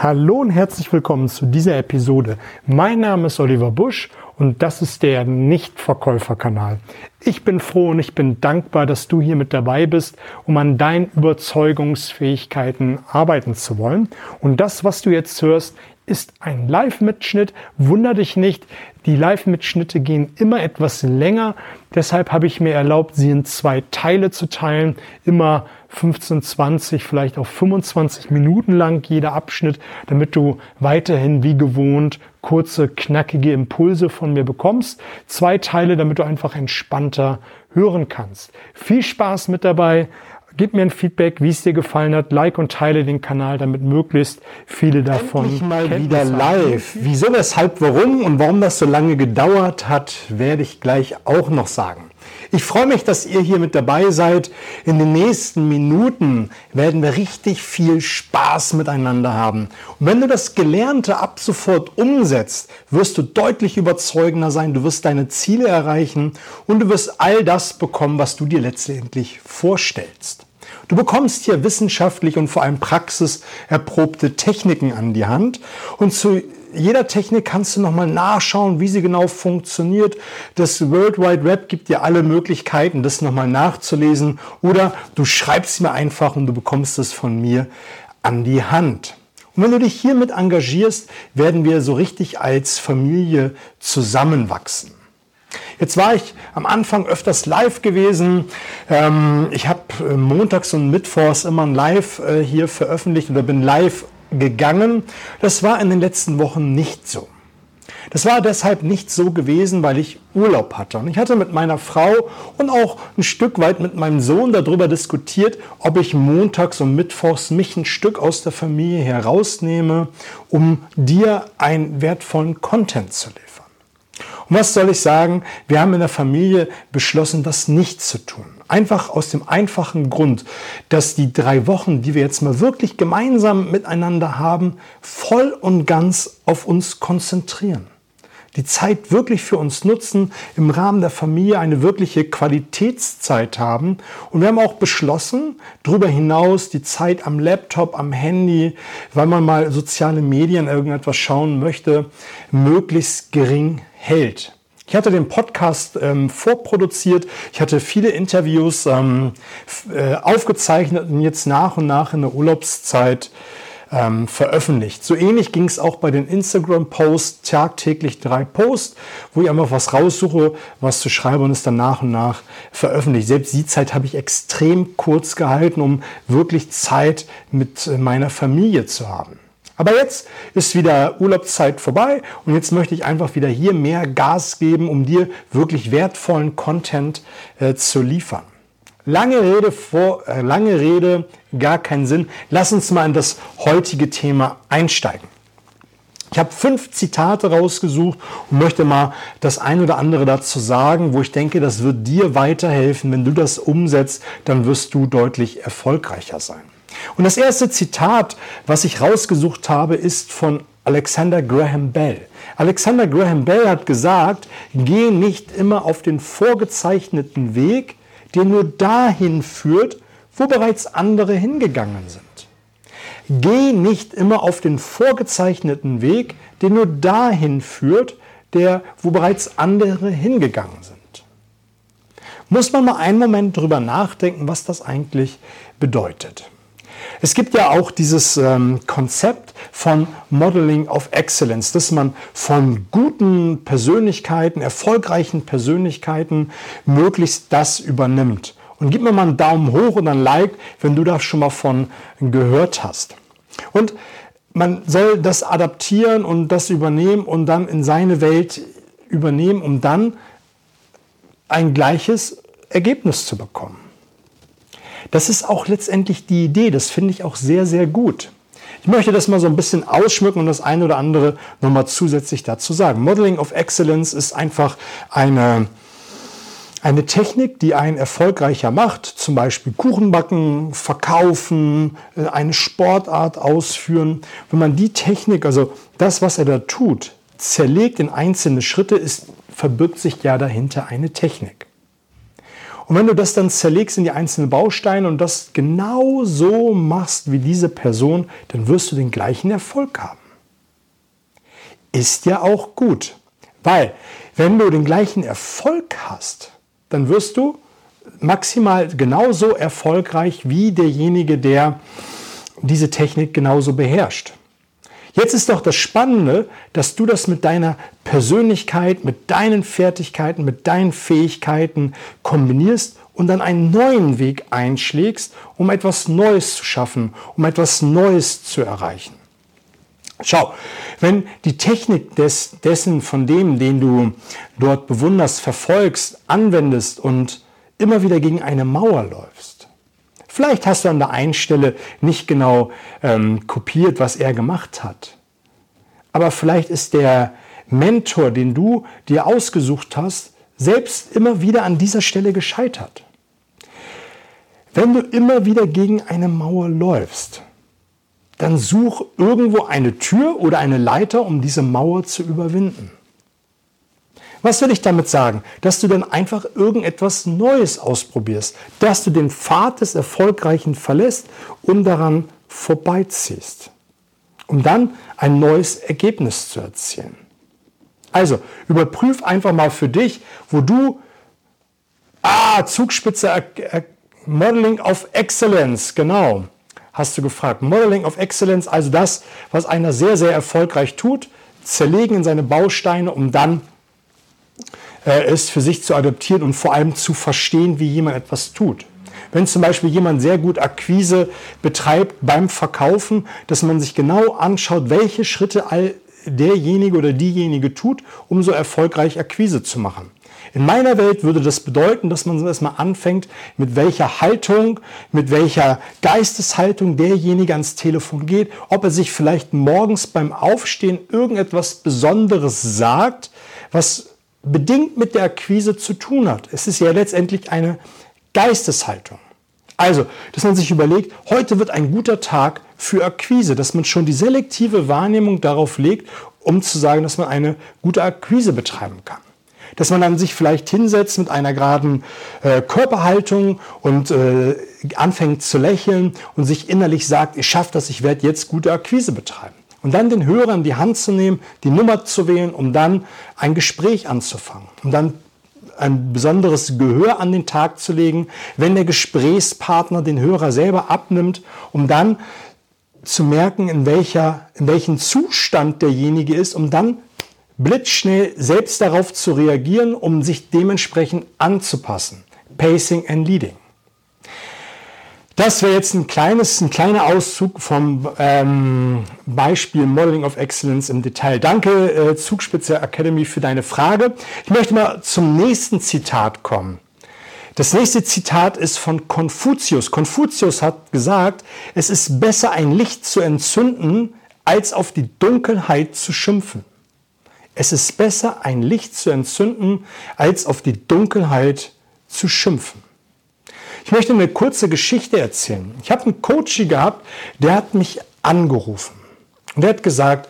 Hallo und herzlich willkommen zu dieser Episode. Mein Name ist Oliver Busch und das ist der Nichtverkäuferkanal. Ich bin froh und ich bin dankbar, dass du hier mit dabei bist, um an deinen Überzeugungsfähigkeiten arbeiten zu wollen. Und das, was du jetzt hörst, ist ein Live-Mitschnitt. Wunder dich nicht, die Live-Mitschnitte gehen immer etwas länger. Deshalb habe ich mir erlaubt, sie in zwei Teile zu teilen. Immer 15, 20, vielleicht auch 25 Minuten lang jeder Abschnitt, damit du weiterhin wie gewohnt kurze, knackige Impulse von mir bekommst. Zwei Teile, damit du einfach entspannter hören kannst. Viel Spaß mit dabei. Gib mir ein Feedback, wie es dir gefallen hat. Like und teile den Kanal, damit möglichst viele davon. Endlich mal wieder live. Wieso, weshalb, warum und warum das so lange gedauert hat, werde ich gleich auch noch sagen. Ich freue mich, dass ihr hier mit dabei seid. In den nächsten Minuten werden wir richtig viel Spaß miteinander haben. Und wenn du das Gelernte ab sofort umsetzt, wirst du deutlich überzeugender sein, du wirst deine Ziele erreichen und du wirst all das bekommen, was du dir letztendlich vorstellst. Du bekommst hier wissenschaftlich und vor allem praxiserprobte Techniken an die Hand und zu jeder Technik kannst du nochmal nachschauen, wie sie genau funktioniert. Das World Wide Web gibt dir alle Möglichkeiten, das nochmal nachzulesen. Oder du schreibst mir einfach und du bekommst es von mir an die Hand. Und wenn du dich hiermit engagierst, werden wir so richtig als Familie zusammenwachsen. Jetzt war ich am Anfang öfters live gewesen. Ähm, ich habe äh, montags und mittwochs immer ein Live äh, hier veröffentlicht oder bin live gegangen. Das war in den letzten Wochen nicht so. Das war deshalb nicht so gewesen, weil ich Urlaub hatte. Und ich hatte mit meiner Frau und auch ein Stück weit mit meinem Sohn darüber diskutiert, ob ich montags und mittwochs mich ein Stück aus der Familie herausnehme, um dir einen wertvollen Content zu liefern. Und was soll ich sagen? Wir haben in der Familie beschlossen, das nicht zu tun. Einfach aus dem einfachen Grund, dass die drei Wochen, die wir jetzt mal wirklich gemeinsam miteinander haben, voll und ganz auf uns konzentrieren. Die Zeit wirklich für uns nutzen, im Rahmen der Familie eine wirkliche Qualitätszeit haben. Und wir haben auch beschlossen, darüber hinaus die Zeit am Laptop, am Handy, weil man mal soziale Medien irgendetwas schauen möchte, möglichst gering hält. Ich hatte den Podcast ähm, vorproduziert, ich hatte viele Interviews ähm, äh, aufgezeichnet und jetzt nach und nach in der Urlaubszeit ähm, veröffentlicht. So ähnlich ging es auch bei den Instagram-Posts, tagtäglich drei Posts, wo ich einfach was raussuche, was zu schreiben und es dann nach und nach veröffentlicht. Selbst die Zeit habe ich extrem kurz gehalten, um wirklich Zeit mit äh, meiner Familie zu haben. Aber jetzt ist wieder Urlaubszeit vorbei und jetzt möchte ich einfach wieder hier mehr Gas geben, um dir wirklich wertvollen Content äh, zu liefern. Lange Rede vor, äh, lange Rede, gar keinen Sinn. Lass uns mal in das heutige Thema einsteigen. Ich habe fünf Zitate rausgesucht und möchte mal das ein oder andere dazu sagen, wo ich denke, das wird dir weiterhelfen. Wenn du das umsetzt, dann wirst du deutlich erfolgreicher sein. Und das erste Zitat, was ich rausgesucht habe, ist von Alexander Graham Bell. Alexander Graham Bell hat gesagt, geh nicht immer auf den vorgezeichneten Weg, der nur dahin führt, wo bereits andere hingegangen sind. Geh nicht immer auf den vorgezeichneten Weg, der nur dahin führt, der, wo bereits andere hingegangen sind. Muss man mal einen Moment drüber nachdenken, was das eigentlich bedeutet. Es gibt ja auch dieses ähm, Konzept von Modeling of Excellence, dass man von guten Persönlichkeiten, erfolgreichen Persönlichkeiten möglichst das übernimmt. Und gib mir mal einen Daumen hoch und ein Like, wenn du da schon mal von gehört hast. Und man soll das adaptieren und das übernehmen und dann in seine Welt übernehmen, um dann ein gleiches Ergebnis zu bekommen. Das ist auch letztendlich die Idee. Das finde ich auch sehr, sehr gut. Ich möchte das mal so ein bisschen ausschmücken und das eine oder andere nochmal zusätzlich dazu sagen. Modeling of Excellence ist einfach eine, eine Technik, die einen erfolgreicher macht, zum Beispiel Kuchen backen, verkaufen, äh, eine Sportart ausführen. Wenn man die Technik, also das, was er da tut, zerlegt in einzelne Schritte, ist, verbirgt sich ja dahinter eine Technik. Und wenn du das dann zerlegst in die einzelnen Bausteine und das genau so machst wie diese Person, dann wirst du den gleichen Erfolg haben. Ist ja auch gut, weil wenn du den gleichen Erfolg hast, dann wirst du maximal genauso erfolgreich wie derjenige, der diese Technik genauso beherrscht. Jetzt ist doch das Spannende, dass du das mit deiner Persönlichkeit, mit deinen Fertigkeiten, mit deinen Fähigkeiten kombinierst und dann einen neuen Weg einschlägst, um etwas Neues zu schaffen, um etwas Neues zu erreichen. Schau, wenn die Technik des, dessen, von dem, den du dort bewunderst, verfolgst, anwendest und immer wieder gegen eine Mauer läufst, Vielleicht hast du an der einen Stelle nicht genau ähm, kopiert, was er gemacht hat. Aber vielleicht ist der Mentor, den du dir ausgesucht hast, selbst immer wieder an dieser Stelle gescheitert. Wenn du immer wieder gegen eine Mauer läufst, dann such irgendwo eine Tür oder eine Leiter, um diese Mauer zu überwinden. Was will ich damit sagen? Dass du dann einfach irgendetwas Neues ausprobierst, dass du den Pfad des Erfolgreichen verlässt und daran vorbeiziehst, um dann ein neues Ergebnis zu erzielen. Also überprüf einfach mal für dich, wo du, ah, Zugspitze Modeling of Excellence, genau, hast du gefragt. Modeling of Excellence, also das, was einer sehr, sehr erfolgreich tut, zerlegen in seine Bausteine, um dann äh, es für sich zu adaptieren und vor allem zu verstehen, wie jemand etwas tut. Wenn zum Beispiel jemand sehr gut Akquise betreibt beim Verkaufen, dass man sich genau anschaut, welche Schritte all derjenige oder diejenige tut, um so erfolgreich Akquise zu machen. In meiner Welt würde das bedeuten, dass man erstmal anfängt, mit welcher Haltung, mit welcher Geisteshaltung derjenige ans Telefon geht, ob er sich vielleicht morgens beim Aufstehen irgendetwas Besonderes sagt, was bedingt mit der Akquise zu tun hat. Es ist ja letztendlich eine Geisteshaltung. Also, dass man sich überlegt, heute wird ein guter Tag für Akquise, dass man schon die selektive Wahrnehmung darauf legt, um zu sagen, dass man eine gute Akquise betreiben kann. Dass man dann sich vielleicht hinsetzt mit einer geraden äh, Körperhaltung und äh, anfängt zu lächeln und sich innerlich sagt, ich schaffe das, ich werde jetzt gute Akquise betreiben. Und dann den Hörer in die Hand zu nehmen, die Nummer zu wählen, um dann ein Gespräch anzufangen. Um dann ein besonderes Gehör an den Tag zu legen, wenn der Gesprächspartner den Hörer selber abnimmt, um dann zu merken, in, welcher, in welchem Zustand derjenige ist, um dann blitzschnell selbst darauf zu reagieren, um sich dementsprechend anzupassen. Pacing and Leading. Das wäre jetzt ein, kleines, ein kleiner Auszug vom ähm, Beispiel Modeling of Excellence im Detail. Danke, äh, Zugspitze Academy, für deine Frage. Ich möchte mal zum nächsten Zitat kommen. Das nächste Zitat ist von Konfuzius. Konfuzius hat gesagt, es ist besser ein Licht zu entzünden, als auf die Dunkelheit zu schimpfen. Es ist besser ein Licht zu entzünden, als auf die Dunkelheit zu schimpfen. Ich möchte eine kurze Geschichte erzählen. Ich habe einen Coach gehabt, der hat mich angerufen und der hat gesagt,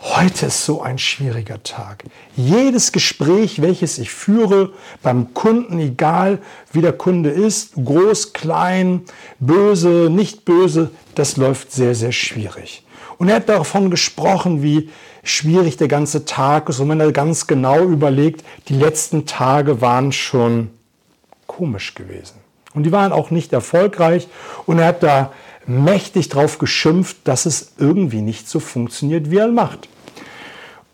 heute ist so ein schwieriger Tag. Jedes Gespräch, welches ich führe beim Kunden, egal wie der Kunde ist, groß, klein, böse, nicht böse, das läuft sehr, sehr schwierig. Und er hat davon gesprochen, wie schwierig der ganze Tag ist. Und wenn er ganz genau überlegt, die letzten Tage waren schon komisch gewesen. Und die waren auch nicht erfolgreich. Und er hat da mächtig drauf geschimpft, dass es irgendwie nicht so funktioniert, wie er macht.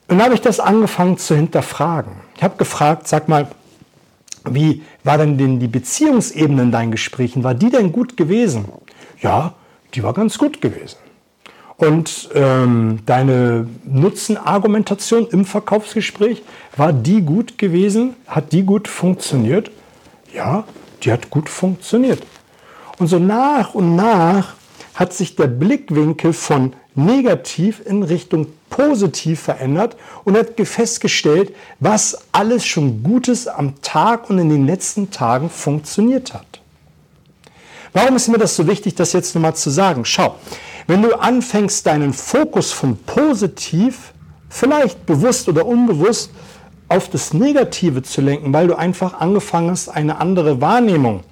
Und dann habe ich das angefangen zu hinterfragen. Ich habe gefragt, sag mal, wie war denn, denn die Beziehungsebene in deinen Gesprächen? War die denn gut gewesen? Ja, die war ganz gut gewesen. Und ähm, deine Nutzenargumentation im Verkaufsgespräch, war die gut gewesen? Hat die gut funktioniert? Ja, die hat gut funktioniert. Und so nach und nach hat sich der Blickwinkel von negativ in Richtung positiv verändert und hat festgestellt, was alles schon Gutes am Tag und in den letzten Tagen funktioniert hat. Warum ist mir das so wichtig, das jetzt nochmal zu sagen? Schau, wenn du anfängst, deinen Fokus von positiv, vielleicht bewusst oder unbewusst, auf das Negative zu lenken, weil du einfach angefangen hast, eine andere Wahrnehmung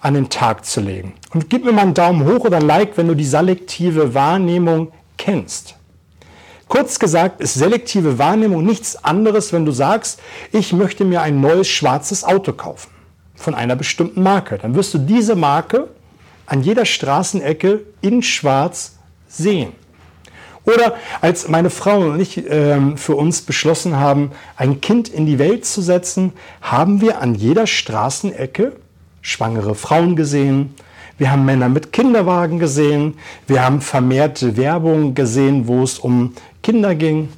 an den Tag zu legen. Und gib mir mal einen Daumen hoch oder ein Like, wenn du die selektive Wahrnehmung kennst. Kurz gesagt ist selektive Wahrnehmung nichts anderes, wenn du sagst, ich möchte mir ein neues schwarzes Auto kaufen von einer bestimmten Marke. Dann wirst du diese Marke an jeder Straßenecke in schwarz sehen. Oder als meine Frau und ich äh, für uns beschlossen haben, ein Kind in die Welt zu setzen, haben wir an jeder Straßenecke schwangere Frauen gesehen. Wir haben Männer mit Kinderwagen gesehen. Wir haben vermehrte Werbung gesehen, wo es um Kinder ging.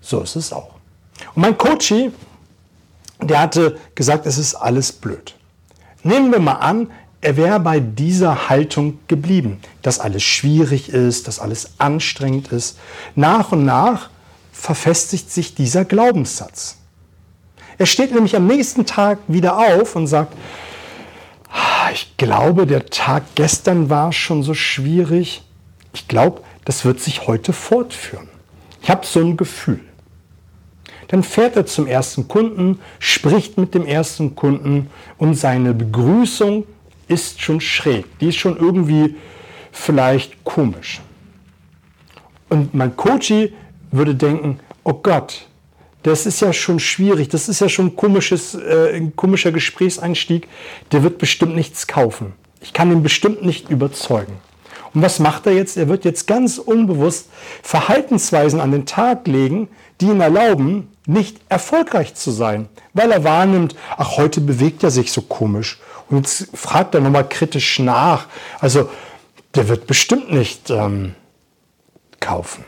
So ist es auch. Und mein Coach, der hatte gesagt, es ist alles blöd. Nehmen wir mal an, er wäre bei dieser Haltung geblieben, dass alles schwierig ist, dass alles anstrengend ist. Nach und nach verfestigt sich dieser Glaubenssatz. Er steht nämlich am nächsten Tag wieder auf und sagt, ah, ich glaube, der Tag gestern war schon so schwierig. Ich glaube, das wird sich heute fortführen. Ich habe so ein Gefühl. Dann fährt er zum ersten Kunden, spricht mit dem ersten Kunden und seine Begrüßung ist schon schräg. Die ist schon irgendwie vielleicht komisch. Und mein Coach würde denken, oh Gott, das ist ja schon schwierig, das ist ja schon ein, komisches, äh, ein komischer Gesprächseinstieg, der wird bestimmt nichts kaufen. Ich kann ihn bestimmt nicht überzeugen. Und was macht er jetzt? Er wird jetzt ganz unbewusst Verhaltensweisen an den Tag legen, die ihm erlauben, nicht erfolgreich zu sein, weil er wahrnimmt, ach, heute bewegt er sich so komisch. Und jetzt fragt er nochmal kritisch nach. Also, der wird bestimmt nicht ähm, kaufen.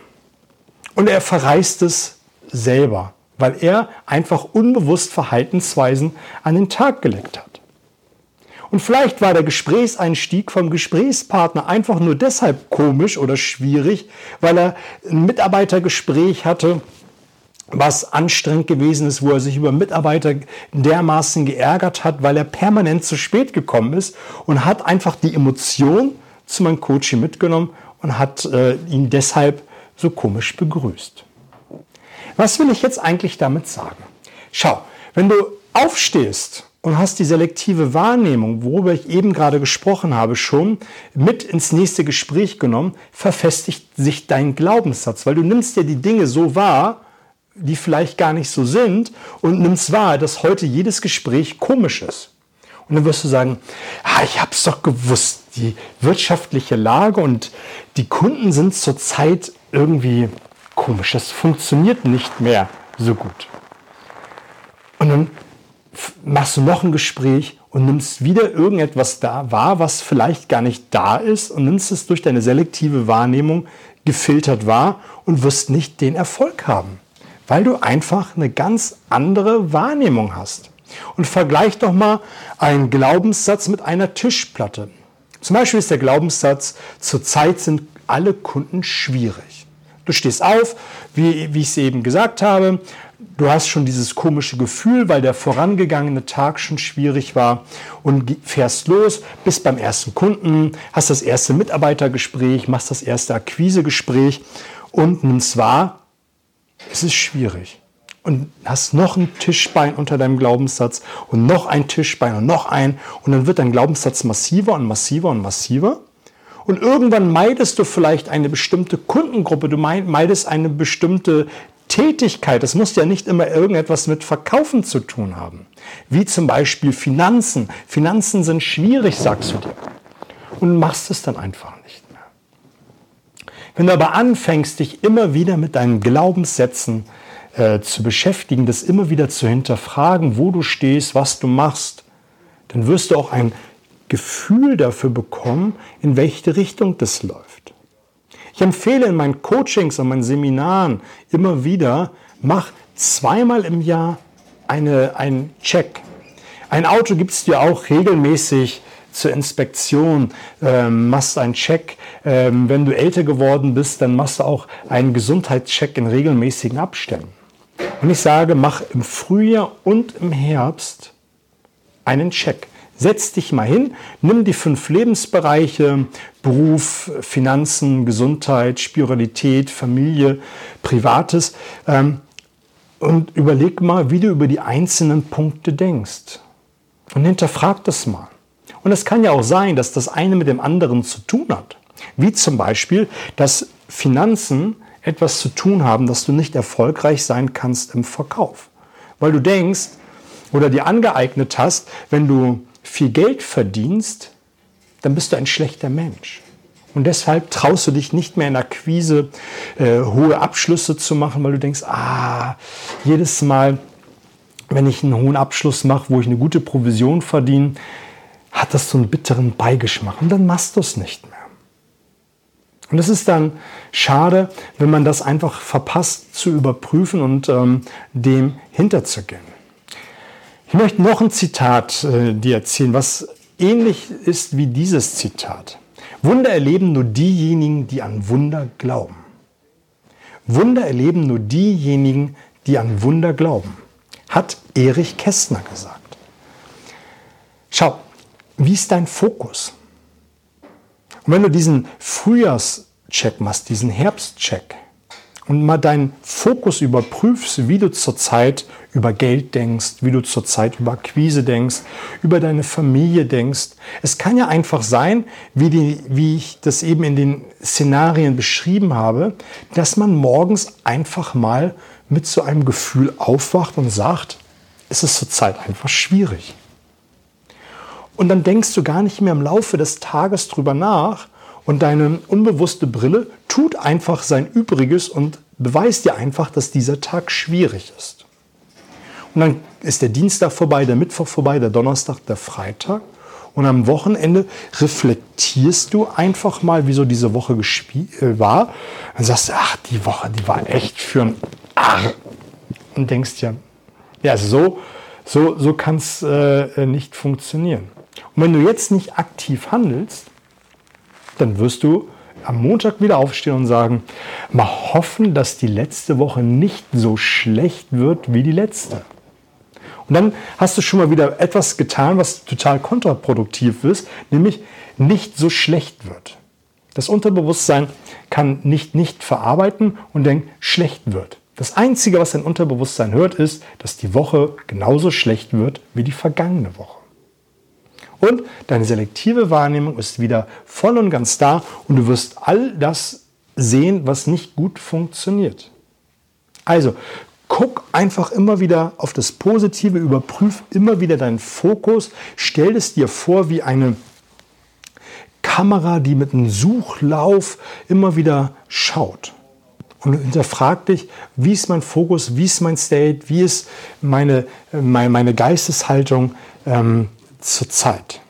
Und er verreist es selber, weil er einfach unbewusst Verhaltensweisen an den Tag gelegt hat. Und vielleicht war der Gesprächseinstieg vom Gesprächspartner einfach nur deshalb komisch oder schwierig, weil er ein Mitarbeitergespräch hatte, was anstrengend gewesen ist, wo er sich über Mitarbeiter dermaßen geärgert hat, weil er permanent zu spät gekommen ist und hat einfach die Emotion zu meinem Coach mitgenommen und hat äh, ihn deshalb so komisch begrüßt. Was will ich jetzt eigentlich damit sagen? Schau, wenn du aufstehst und hast die selektive Wahrnehmung, worüber ich eben gerade gesprochen habe, schon mit ins nächste Gespräch genommen, verfestigt sich dein Glaubenssatz, weil du nimmst ja die Dinge so wahr, die vielleicht gar nicht so sind und nimmst wahr, dass heute jedes Gespräch komisch ist. Und dann wirst du sagen, ah, ich habe es doch gewusst, die wirtschaftliche Lage und die Kunden sind zurzeit irgendwie komisch. Das funktioniert nicht mehr so gut. Und dann machst du noch ein Gespräch und nimmst wieder irgendetwas da wahr, was vielleicht gar nicht da ist und nimmst es durch deine selektive Wahrnehmung gefiltert wahr und wirst nicht den Erfolg haben weil du einfach eine ganz andere Wahrnehmung hast. Und vergleich doch mal einen Glaubenssatz mit einer Tischplatte. Zum Beispiel ist der Glaubenssatz, zurzeit sind alle Kunden schwierig. Du stehst auf, wie, wie ich es eben gesagt habe, du hast schon dieses komische Gefühl, weil der vorangegangene Tag schon schwierig war und fährst los, bist beim ersten Kunden, hast das erste Mitarbeitergespräch, machst das erste Akquisegespräch und nimmst wahr, es ist schwierig. Und hast noch ein Tischbein unter deinem Glaubenssatz und noch ein Tischbein und noch ein. Und dann wird dein Glaubenssatz massiver und massiver und massiver. Und irgendwann meidest du vielleicht eine bestimmte Kundengruppe, du meidest eine bestimmte Tätigkeit. Das muss ja nicht immer irgendetwas mit Verkaufen zu tun haben. Wie zum Beispiel Finanzen. Finanzen sind schwierig, sagst du dir. Und machst es dann einfach. Wenn du aber anfängst, dich immer wieder mit deinen Glaubenssätzen äh, zu beschäftigen, das immer wieder zu hinterfragen, wo du stehst, was du machst, dann wirst du auch ein Gefühl dafür bekommen, in welche Richtung das läuft. Ich empfehle in meinen Coachings und meinen Seminaren immer wieder, mach zweimal im Jahr eine, einen Check. Ein Auto gibt es dir auch regelmäßig zur Inspektion, ähm, machst einen Check. Ähm, wenn du älter geworden bist, dann machst du auch einen Gesundheitscheck in regelmäßigen Abständen. Und ich sage, mach im Frühjahr und im Herbst einen Check. Setz dich mal hin, nimm die fünf Lebensbereiche, Beruf, Finanzen, Gesundheit, Spiritualität, Familie, Privates. Ähm, und überleg mal, wie du über die einzelnen Punkte denkst. Und hinterfrag das mal. Und es kann ja auch sein, dass das eine mit dem anderen zu tun hat. Wie zum Beispiel, dass Finanzen etwas zu tun haben, dass du nicht erfolgreich sein kannst im Verkauf. Weil du denkst oder dir angeeignet hast, wenn du viel Geld verdienst, dann bist du ein schlechter Mensch. Und deshalb traust du dich nicht mehr in der Akquise äh, hohe Abschlüsse zu machen, weil du denkst, ah, jedes Mal, wenn ich einen hohen Abschluss mache, wo ich eine gute Provision verdiene, hat das so einen bitteren Beigeschmack. Und dann machst du es nicht mehr. Und es ist dann schade, wenn man das einfach verpasst zu überprüfen und ähm, dem hinterzugehen. Ich möchte noch ein Zitat äh, dir erzählen, was ähnlich ist wie dieses Zitat. Wunder erleben nur diejenigen, die an Wunder glauben. Wunder erleben nur diejenigen, die an Wunder glauben, hat Erich Kästner gesagt. Schau, wie ist dein Fokus? Und wenn du diesen Frühjahrscheck machst, diesen Herbstcheck, und mal deinen Fokus überprüfst, wie du zurzeit über Geld denkst, wie du zurzeit über Akquise denkst, über deine Familie denkst. Es kann ja einfach sein, wie, die, wie ich das eben in den Szenarien beschrieben habe, dass man morgens einfach mal mit so einem Gefühl aufwacht und sagt, es ist zurzeit einfach schwierig. Und dann denkst du gar nicht mehr im Laufe des Tages drüber nach, und deine unbewusste Brille tut einfach sein Übriges und beweist dir einfach, dass dieser Tag schwierig ist. Und dann ist der Dienstag vorbei, der Mittwoch vorbei, der Donnerstag, der Freitag. Und am Wochenende reflektierst du einfach mal, wieso diese Woche äh, war. Dann sagst du, ach, die Woche, die war echt für ein Arr. Und denkst ja, ja, so, so, so kann es äh, nicht funktionieren. Und wenn du jetzt nicht aktiv handelst, dann wirst du am Montag wieder aufstehen und sagen, mal hoffen, dass die letzte Woche nicht so schlecht wird wie die letzte. Und dann hast du schon mal wieder etwas getan, was total kontraproduktiv ist, nämlich nicht so schlecht wird. Das Unterbewusstsein kann nicht nicht verarbeiten und denkt, schlecht wird. Das Einzige, was dein Unterbewusstsein hört, ist, dass die Woche genauso schlecht wird wie die vergangene Woche. Und deine selektive Wahrnehmung ist wieder voll und ganz da und du wirst all das sehen, was nicht gut funktioniert. Also, guck einfach immer wieder auf das Positive, überprüf immer wieder deinen Fokus, stell es dir vor wie eine Kamera, die mit einem Suchlauf immer wieder schaut. Und hinterfrag dich, wie ist mein Fokus, wie ist mein State, wie ist meine, meine, meine Geisteshaltung. Ähm, zur Zeit.